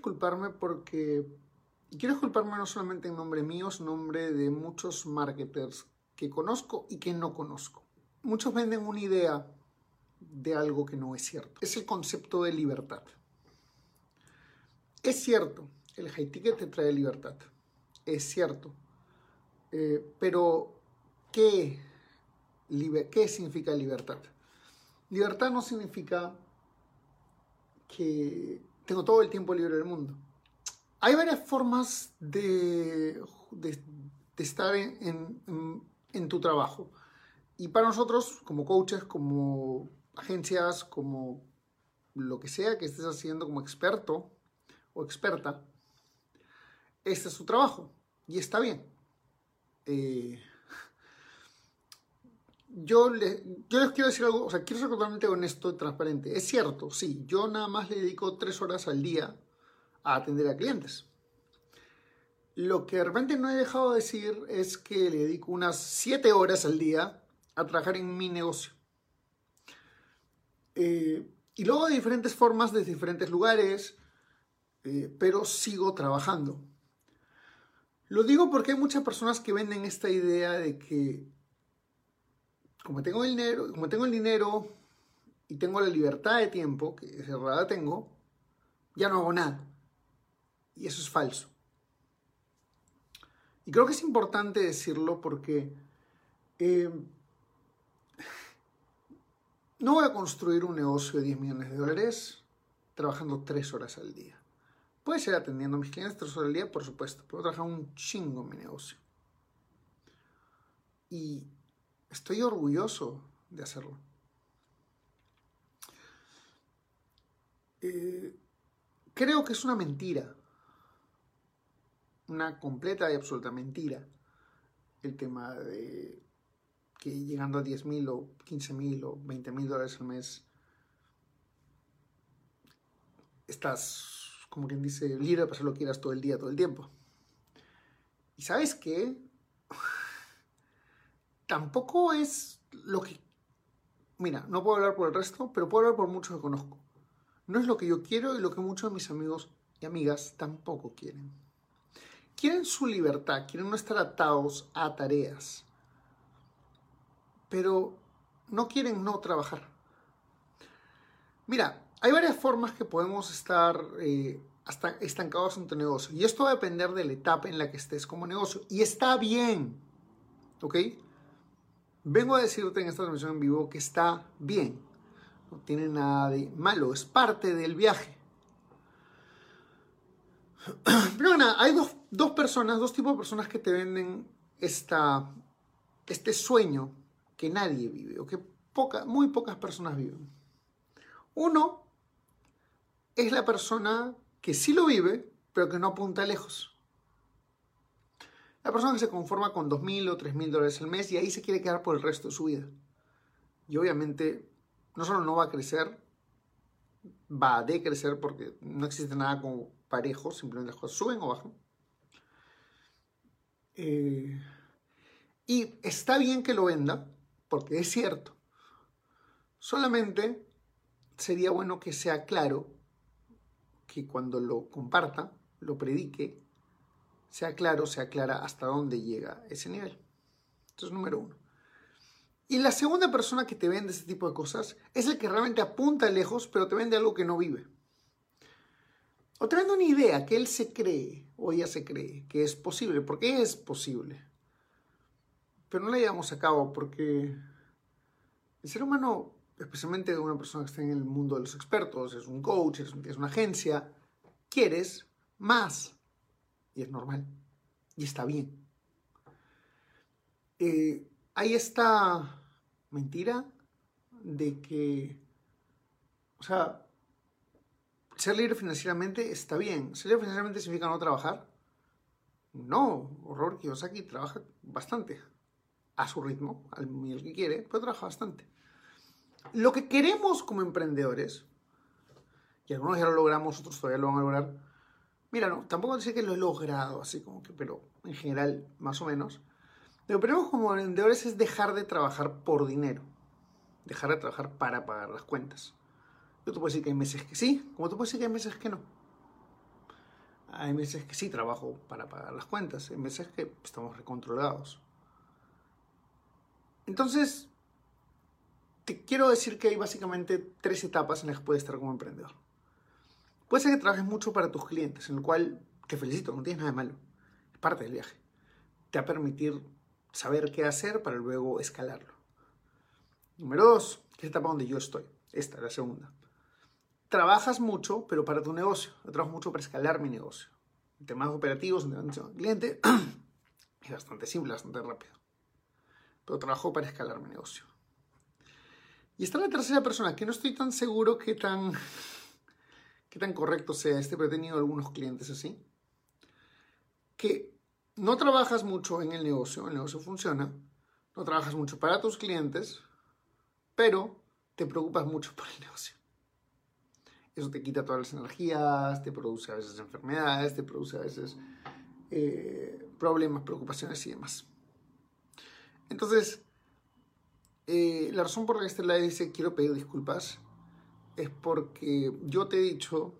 Disculparme porque quiero disculparme no solamente en nombre mío, sino en nombre de muchos marketers que conozco y que no conozco. Muchos venden una idea de algo que no es cierto. Es el concepto de libertad. Es cierto, el high ticket te trae libertad. Es cierto. Eh, pero, ¿qué, ¿qué significa libertad? Libertad no significa que tengo todo el tiempo libre del mundo. Hay varias formas de, estar en, en, tu trabajo. Y para nosotros, como coaches, como agencias, como lo que sea que estés haciendo como experto o experta, este es su trabajo. Y está bien. Eh, yo, les quiero decir algo, o sea, quiero ser totalmente honesto y transparente. Es cierto, sí, yo nada más le dedico tres horas al día a atender a clientes. Lo que de repente no he dejado de decir es que le dedico unas siete horas al día a trabajar en mi negocio. Eh, y luego de diferentes formas, de diferentes lugares, eh, pero sigo trabajando. Lo digo porque hay muchas personas que venden esta idea de que como tengo el dinero, como tengo el dinero y tengo la libertad de tiempo, que verdad tengo, ya no hago nada. Y eso es falso. Y creo que es importante decirlo porque eh, no voy a construir un negocio de 10 millones de dólares trabajando 3 horas al día. Puede ser atendiendo a mis clientes 3 horas al día, por supuesto. Puedo trabajar un chingo en mi negocio. Y Estoy orgulloso de hacerlo. Eh, creo que es una mentira, una completa y absoluta mentira, el tema de que llegando a 10 mil o 15 mil o 20 mil dólares al mes, estás, como quien dice, libre para hacer lo que quieras todo el día, todo el tiempo. ¿Y sabes qué? Tampoco es lo que... Mira, no puedo hablar por el resto, pero puedo hablar por muchos que conozco. No es lo que yo quiero y lo que muchos de mis amigos y amigas tampoco quieren. Quieren su libertad, quieren no estar atados a tareas, pero no quieren no trabajar. Mira, hay varias formas que podemos estar eh, hasta estancados en tu negocio y esto va a depender de la etapa en la que estés como negocio y está bien, ¿ok? Vengo a decirte en esta transmisión en vivo que está bien. No tiene nada de malo, es parte del viaje. Pero hay dos, personas, dos tipos de personas que te venden esta, este sueño que nadie vive o que muy pocas personas viven. Uno es la persona que sí lo vive, pero que no apunta lejos. La persona que se conforma con 2.000 o 3.000 dólares al mes y ahí se quiere quedar por el resto de su vida. Y obviamente no solo no va a crecer, va a decrecer porque no existe nada como parejo, simplemente las cosas suben o bajan. Eh, y está bien que lo venda, porque es cierto. Solamente sería bueno que sea claro que cuando lo comparta, lo predique, sea claro, sea clara hasta dónde llega ese nivel. Entonces, número uno. Y la segunda persona que te vende ese tipo de cosas es el que realmente apunta lejos, pero te vende algo que no vive. O te vende una idea que él se cree o ella se cree que es posible, porque es posible. Pero no la llevamos a cabo porque el ser humano, especialmente una persona que está en el mundo de los expertos, es un coach, es, una agencia, quieres más y es normal y está bien. Eh, hay esta mentira de que, o sea, ser libre financieramente está bien. ¿Ser libre financieramente significa no trabajar? No, horror Kiyosaki trabaja bastante. A su ritmo, al nivel que quiere, pero trabaja bastante. Lo que queremos como emprendedores, y algunos ya lo logramos, otros todavía lo van a lograr. Mira, no, tampoco decir que lo he logrado, así como que, pero en general, más o menos. Lo que queremos como emprendedores es dejar de trabajar por dinero. Dejar de trabajar para pagar las cuentas. Yo te puedo decir que hay meses que sí, como tú puedes decir que hay meses que no. Hay meses que sí trabajo para pagar las cuentas, hay meses que estamos recontrolados. Entonces, te quiero decir que hay básicamente tres etapas en las que puedes estar como emprendedor. Puede ser que trabajes mucho para tus clientes, en lo cual te felicito, no tienes nada de malo. Es parte del viaje. Te va a permitir saber qué hacer para luego escalarlo. Número dos, que es la etapa donde yo estoy. Esta es la segunda trabajas mucho, pero para tu negocio. Yo trabajo mucho para escalar mi negocio. En temas operativos, en atención al cliente, es bastante simple, bastante rápido. Pero trabajo para escalar mi negocio. Y está la tercera persona, que no estoy tan seguro que tan, qué tan correcto sea este, pero he tenido algunos clientes así. Que no trabajas mucho en el negocio, el negocio funciona, no trabajas mucho para tus clientes, pero te preocupas mucho por el negocio. Eso te quita todas las energías, te produce a veces enfermedades, te produce a veces eh, problemas, preocupaciones y demás. Entonces, eh, la razón por la que este live dice quiero pedir disculpas es porque yo te he dicho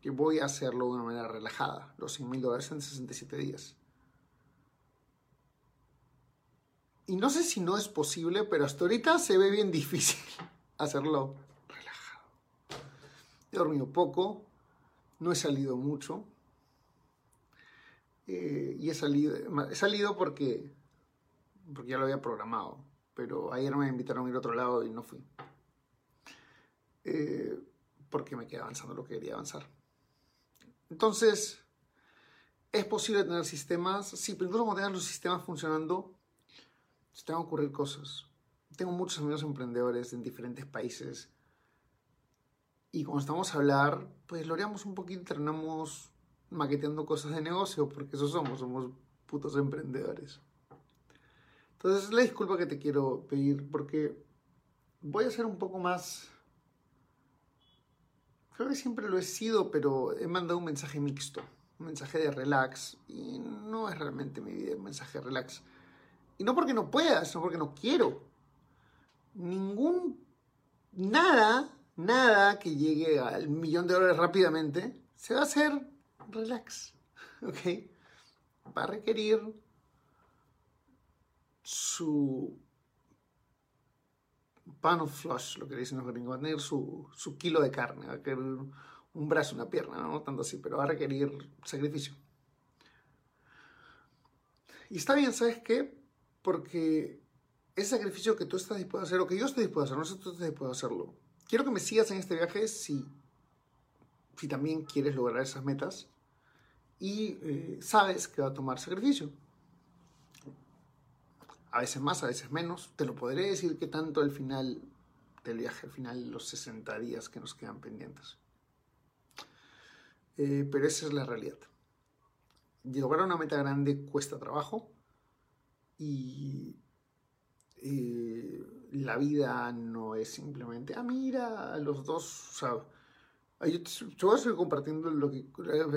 que voy a hacerlo de una manera relajada, los 100 mil dólares en 67 días. Y no sé si no es posible, pero hasta ahorita se ve bien difícil hacerlo He dormido poco, no he salido mucho. Eh, y he salido, he salido porque, porque ya lo había programado. Pero ayer me invitaron a ir a otro lado y no fui. Eh, porque me quedé avanzando lo que quería avanzar. Entonces, ¿es posible tener sistemas? Sí, pero incluso cuando tengas los sistemas funcionando, se te van a ocurrir cosas. Tengo muchos amigos emprendedores en diferentes países y cuando estamos a hablar, pues loreamos un poquito, terminamos maqueteando cosas de negocio, porque eso somos, somos putos emprendedores. Entonces, la disculpa que te quiero pedir, porque voy a ser un poco más... Creo que siempre lo he sido, pero he mandado un mensaje mixto, un mensaje de relax, y no es realmente mi vida un mensaje de relax. Y no porque no pueda, sino porque no quiero. Ningún... Nada nada que llegue al millón de dólares rápidamente, se va a hacer relax. ¿Ok? Va a requerir su pan flush, lo que dicen los gringos, va a tener su, su kilo de carne, va a requerir un brazo, una pierna, no tanto así, pero va a requerir sacrificio. Y está bien, ¿sabes qué? Porque ese sacrificio que tú estás dispuesto a hacer, o que yo estoy dispuesto a hacer, no sé si tú estás dispuesto a hacerlo, quiero que me sigas en este viaje si, si también quieres lograr esas metas y eh, sabes que va a tomar sacrificio. A veces más, a veces menos. Te lo podré decir que tanto al final del viaje, al final los 60 días que nos quedan pendientes. Eh, pero esa es la realidad. Lograr una meta grande cuesta trabajo y eh, la vida no es simplemente, ah, mira, los dos, o sea, yo, yo a seguir compartiendo lo que,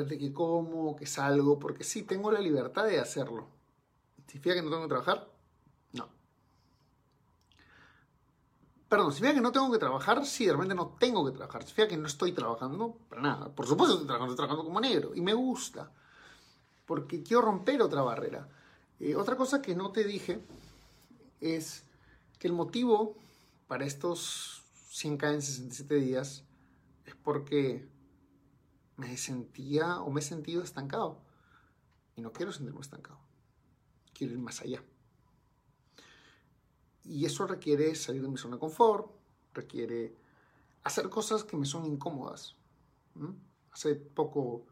de que como, que salgo, porque sí, tengo la libertad de hacerlo. ¿Significa que no tengo que trabajar? No. Perdón, ¿significa que no tengo que trabajar? Sí, realmente no tengo que trabajar. ¿Significa que no estoy trabajando? Para nada. Por supuesto estoy trabajando, estoy trabajando como negro. Y me gusta. Porque quiero romper otra barrera. Eh, otra cosa que no te dije es que el motivo para estos 100K en 67 días es porque me sentía o me he sentido estancado. Y no quiero sentirme estancado. Quiero ir más allá. Y eso requiere salir de mi zona de confort, requiere hacer cosas que me son incómodas. Hace poco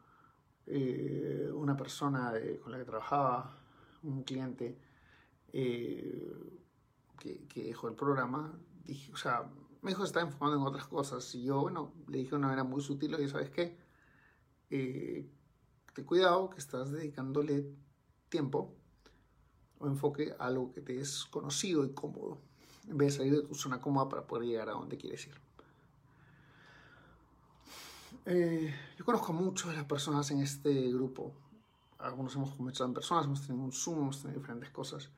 eh, una persona con la que trabajaba, un cliente, eh, que, dejó el programa, dije, o sea, me dijo que estaba enfocando en otras cosas. Y yo, bueno, le dije de una manera muy sutil, y ¿sabes qué? eh, ten cuidado que estás dedicándole tiempo o enfoque a algo que te es conocido y cómodo, en vez de salir de tu zona cómoda para poder llegar a donde quieres ir. Eh, yo conozco a de las personas en este grupo. Algunos hemos comenzado en personas, hemos tenido un Zoom, hemos tenido diferentes cosas.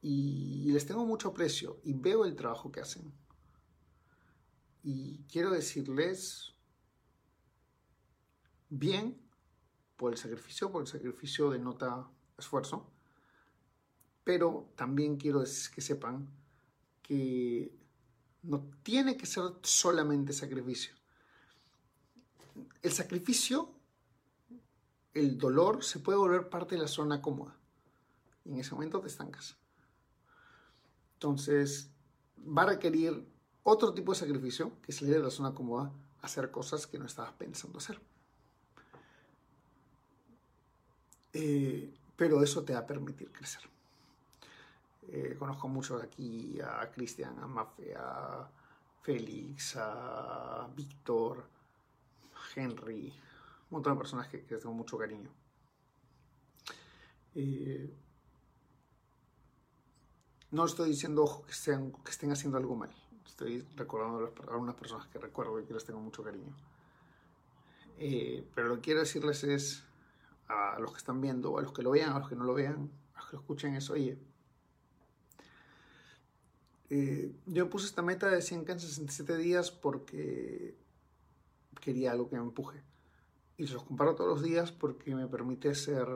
Y les tengo mucho aprecio y veo el trabajo que hacen. Y quiero decirles bien por el sacrificio, por el sacrificio denota esfuerzo, pero también quiero que sepan que no tiene que ser solamente sacrificio. El sacrificio, el dolor, se puede volver parte de la zona cómoda. Y en ese momento te estancas. Entonces, va a requerir otro tipo de sacrificio que salir de la zona cómoda, hacer cosas que no estabas pensando hacer. Eh, pero eso te va a permitir crecer. Eh, conozco mucho de aquí a Cristian, a Mafe, a Félix, a Víctor, Henry, un montón de personas que, que tengo mucho cariño. Eh, no estoy diciendo ojo, que estén haciendo algo mal. Estoy recordando a algunas personas que recuerdo y que les tengo mucho cariño. Eh, pero lo que quiero decirles es a los que están viendo, a los que lo vean, a los que no lo vean, a los que lo escuchen, es, oye, eh, yo puse esta meta de 100 en 67 días porque quería algo que me empuje. Y los comparo todos los días porque me permite ser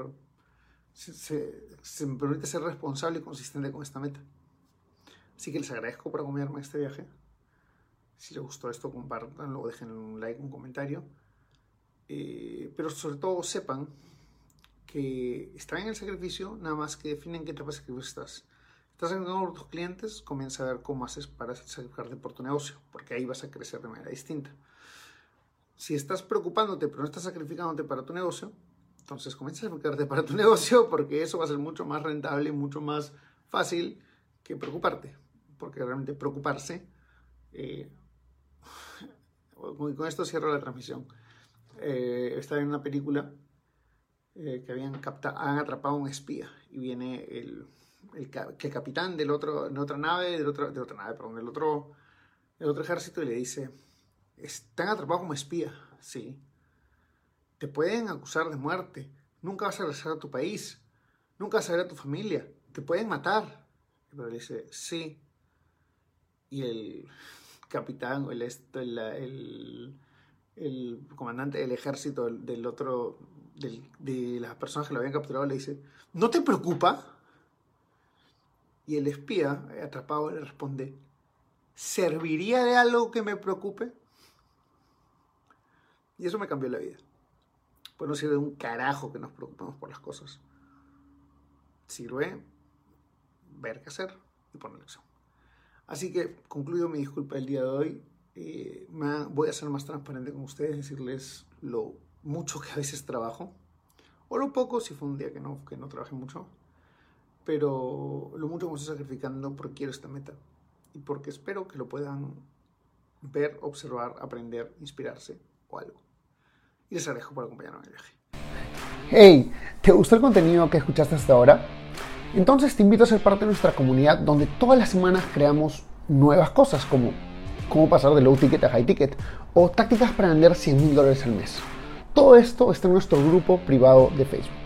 se, me permite ser responsable y consistente con esta meta. Así que les agradezco por acompañarme en este viaje. Si les gustó esto, compartanlo, dejen un like, un comentario. Eh, pero sobre todo sepan que están en el sacrificio, nada más que definen qué etapa de sacrificio estás. Estás por tus clientes, comienza a ver cómo haces para sacrificarte por tu negocio, porque ahí vas a crecer de manera distinta. Si estás preocupándote pero no estás sacrificándote para tu negocio, entonces comienza a enfocarte para tu negocio porque eso va a ser mucho más rentable, mucho más fácil que preocuparte. Porque realmente preocuparse... Eh, con esto cierro la transmisión. Eh, estaba en una película eh, que habían captado, han atrapado a un espía y viene el, el, capitán del otro, de otra nave, del otro, de otra nave, perdón, del otro, del otro ejército y le dice, están atrapados como espía, sí. Te pueden acusar de muerte. Nunca vas a regresar a tu país. Nunca vas a ver a tu familia. Te pueden matar. Pero le dice, sí. Y el capitán, el, el, el comandante del ejército del, otro, de las personas que lo habían capturado, le dice, ¿no te preocupa? Y el espía, atrapado, le responde, ¿serviría de algo que me preocupe? Y eso me cambió la vida. Pues no sirve un carajo que nos preocupemos por las cosas. Sirve ver qué hacer y poner acción. Así que concluyo mi disculpa el día de hoy. Eh, voy a ser más transparente con ustedes, decirles lo mucho que a veces trabajo, o lo poco si fue un día que no, que no trabajé mucho, pero lo mucho que me estoy sacrificando porque quiero esta meta y porque espero que lo puedan ver, observar, aprender, inspirarse o algo y les agradezco por acompañarme en el viaje. Hey, ¿te gustó el contenido que escuchaste hasta ahora? Entonces te invito a ser parte de nuestra comunidad donde todas las semanas creamos nuevas cosas como cómo pasar de low ticket a high ticket o tácticas para vender 100 mil dólares al mes. Todo esto está en nuestro grupo privado de Facebook.